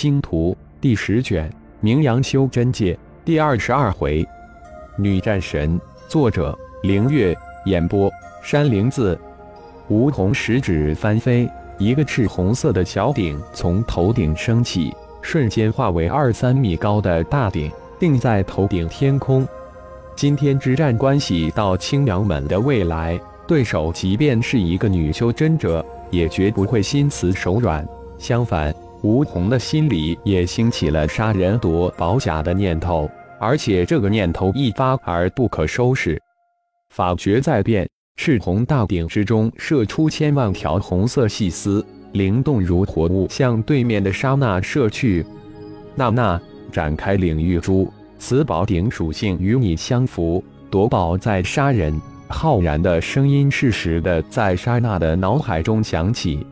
星图》第十卷，名扬修真界第二十二回，女战神。作者：凌月。演播：山灵子。梧桐食指翻飞，一个赤红色的小鼎从头顶升起，瞬间化为二三米高的大鼎，定在头顶天空。今天之战关系到青阳门的未来，对手即便是一个女修真者，也绝不会心慈手软。相反，吴红的心里也兴起了杀人夺宝甲的念头，而且这个念头一发而不可收拾。法诀在变。赤红大鼎之中射出千万条红色细丝，灵动如活物，向对面的沙那射去。娜娜，展开领域珠，此宝鼎属性与你相符，夺宝在杀人。浩然的声音适时的在沙那的脑海中响起。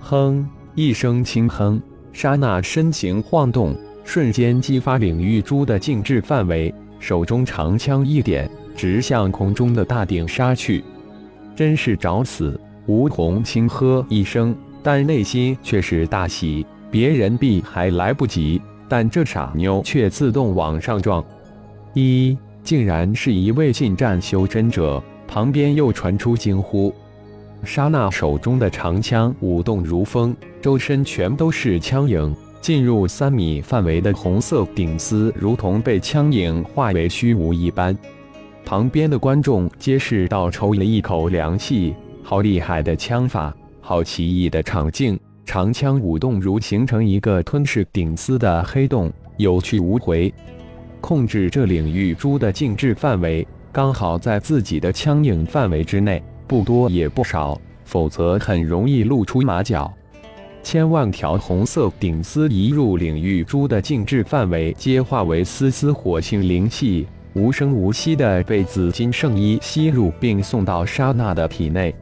哼，一声轻哼，刹那身形晃动，瞬间激发领域珠的静置范围，手中长枪一点，直向空中的大鼎杀去。真是找死！吴桐轻喝一声，但内心却是大喜。别人避还来不及，但这傻妞却自动往上撞。一，竟然是一位近战修真者！旁边又传出惊呼。莎娜手中的长枪舞动如风，周身全都是枪影。进入三米范围的红色顶丝，如同被枪影化为虚无一般。旁边的观众皆是倒抽了一口凉气，好厉害的枪法，好奇异的场景。长枪舞动如形成一个吞噬顶丝的黑洞，有去无回。控制这领域珠的静置范围，刚好在自己的枪影范围之内，不多也不少，否则很容易露出马脚。千万条红色顶丝一入领域珠的静置范围，皆化为丝丝火性灵气。无声无息地被紫金圣衣吸入，并送到莎娜的体内。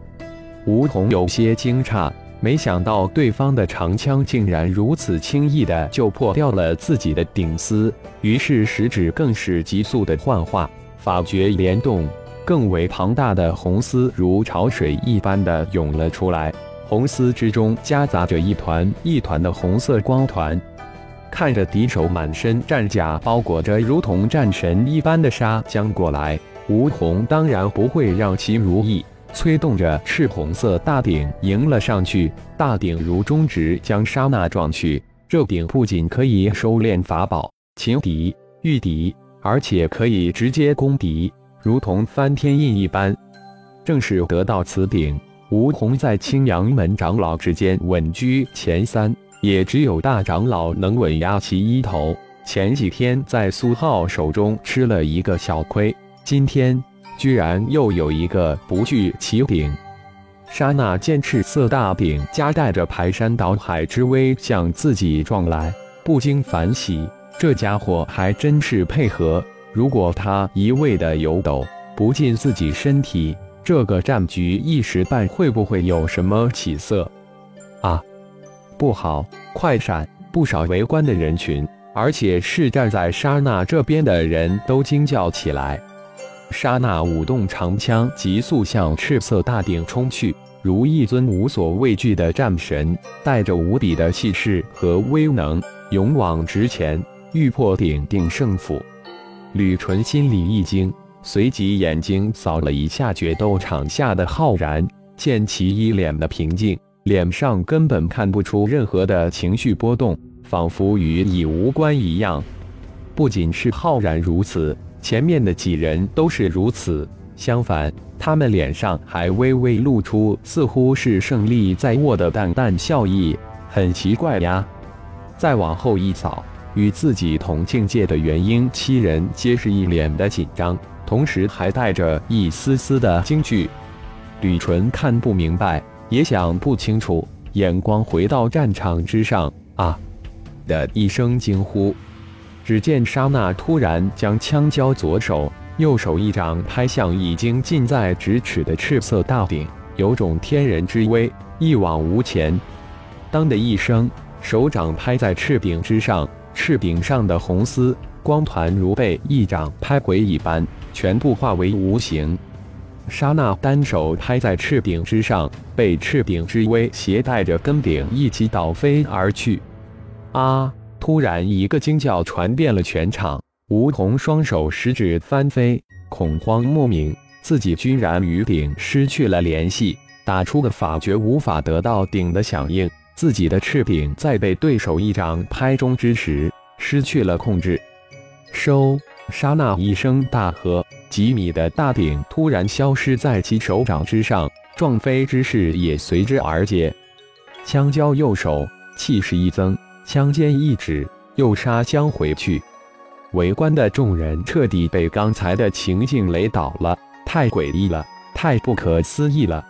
梧桐有些惊诧，没想到对方的长枪竟然如此轻易地就破掉了自己的顶丝，于是食指更是急速地幻化，法诀联动，更为庞大的红丝如潮水一般的涌了出来，红丝之中夹杂着一团一团的红色光团。看着敌手满身战甲包裹着如同战神一般的杀将过来，吴桐当然不会让其如意，催动着赤红色大鼎迎了上去。大鼎如中指将沙那撞去，这鼎不仅可以收敛法宝、擒敌、御敌，而且可以直接攻敌，如同翻天印一般。正是得到此鼎，吴红在青阳门长老之间稳居前三。也只有大长老能稳压其一头。前几天在苏浩手中吃了一个小亏，今天居然又有一个不惧其顶。刹那间赤色大鼎夹带着排山倒海之威向自己撞来，不禁反喜，这家伙还真是配合。如果他一味的游斗不进自己身体，这个战局一时半会不会有什么起色？啊！不好！快闪！不少围观的人群，而且是站在莎娜这边的人都惊叫起来。莎娜舞动长枪，急速向赤色大鼎冲去，如一尊无所畏惧的战神，带着无比的气势和威能，勇往直前，欲破鼎定胜负。吕纯心里一惊，随即眼睛扫了一下决斗场下的浩然，见其一脸的平静。脸上根本看不出任何的情绪波动，仿佛与已无关一样。不仅是浩然如此，前面的几人都是如此。相反，他们脸上还微微露出似乎是胜利在握的淡淡笑意，很奇怪呀。再往后一扫，与自己同境界的元婴七人皆是一脸的紧张，同时还带着一丝丝的惊惧。吕纯看不明白。也想不清楚，眼光回到战场之上，啊的一声惊呼。只见沙那突然将枪交左手，右手一掌拍向已经近在咫尺的赤色大鼎，有种天人之威，一往无前。当的一声，手掌拍在赤鼎之上，赤鼎上的红丝光团如被一掌拍回一般，全部化为无形。刹那，单手拍在赤鼎之上，被赤鼎之威携带着根顶一起倒飞而去。啊！突然，一个惊叫传遍了全场，吴桐双手食指翻飞，恐慌莫名，自己居然与鼎失去了联系，打出的法诀无法得到鼎的响应，自己的赤柄在被对手一掌拍中之时失去了控制。收！刹那一声大喝，几米的大鼎突然消失在其手掌之上，撞飞之势也随之而解。枪交右手，气势一增，枪尖一指，又杀将回去。围观的众人彻底被刚才的情境雷倒了，太诡异了，太不可思议了。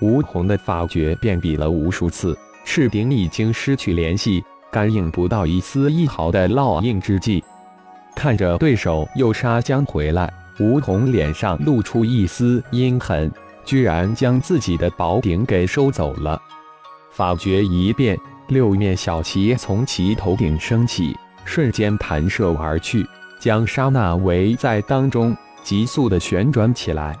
吴红的法诀变比了无数次，赤鼎已经失去联系，感应不到一丝一毫的烙印之际。看着对手又杀将回来，吴桐脸上露出一丝阴狠，居然将自己的宝鼎给收走了。法诀一变，六面小旗从其头顶升起，瞬间弹射而去，将沙娜围在当中，急速的旋转起来。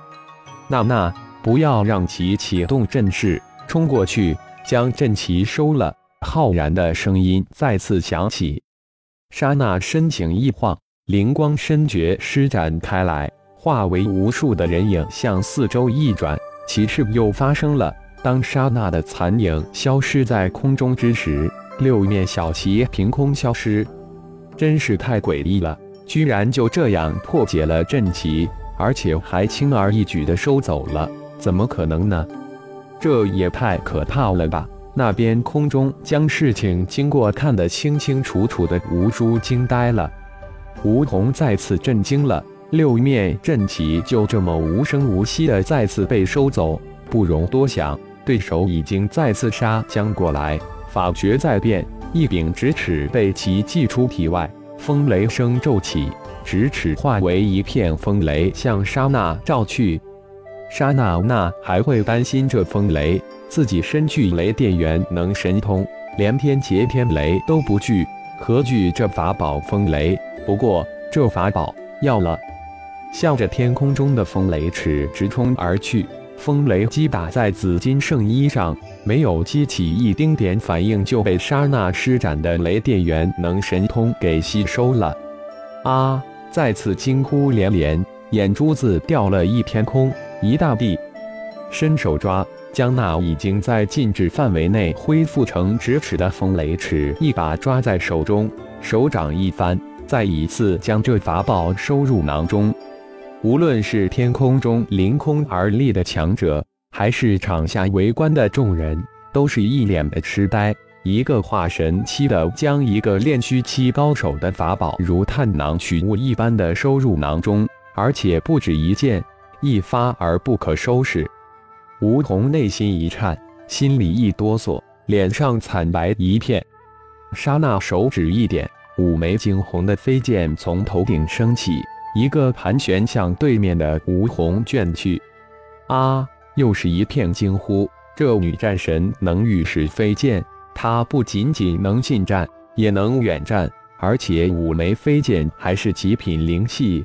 娜娜，不要让其启动阵势，冲过去将阵旗收了。浩然的声音再次响起。沙娜身形一晃。灵光深诀施展开来，化为无数的人影向四周一转。其事又发生了。当刹那的残影消失在空中之时，六面小旗凭空消失，真是太诡异了！居然就这样破解了阵旗，而且还轻而易举地收走了，怎么可能呢？这也太可怕了吧！那边空中将事情经过看得清清楚楚的吴珠惊呆了。吴桐再次震惊了，六面阵旗就这么无声无息的再次被收走。不容多想，对手已经再次杀将过来，法诀在变，一柄直尺被其祭出体外，风雷声骤起，直尺化为一片风雷向沙娜照去。沙娜那还会担心这风雷？自己身具雷电元能神通，连天劫天雷都不惧，何惧这法宝风雷？不过这法宝要了，向着天空中的风雷尺直冲而去。风雷击打在紫金圣衣上，没有激起一丁点反应，就被刹那施展的雷电元能神通给吸收了。啊！再次惊呼连连，眼珠子掉了一片空，一大地。伸手抓，将那已经在禁止范围内恢复成直尺的风雷尺一把抓在手中，手掌一翻。再一次将这法宝收入囊中。无论是天空中凌空而立的强者，还是场下围观的众人，都是一脸的痴呆。一个化神期的将一个炼虚期高手的法宝如探囊取物一般的收入囊中，而且不止一件，一发而不可收拾。吴桐内心一颤，心里一哆嗦，脸上惨白一片。刹那，手指一点。五枚惊鸿的飞剑从头顶升起，一个盘旋向对面的吴红卷去。啊！又是一片惊呼。这女战神能御使飞剑，她不仅仅能近战，也能远战，而且五枚飞剑还是极品灵器。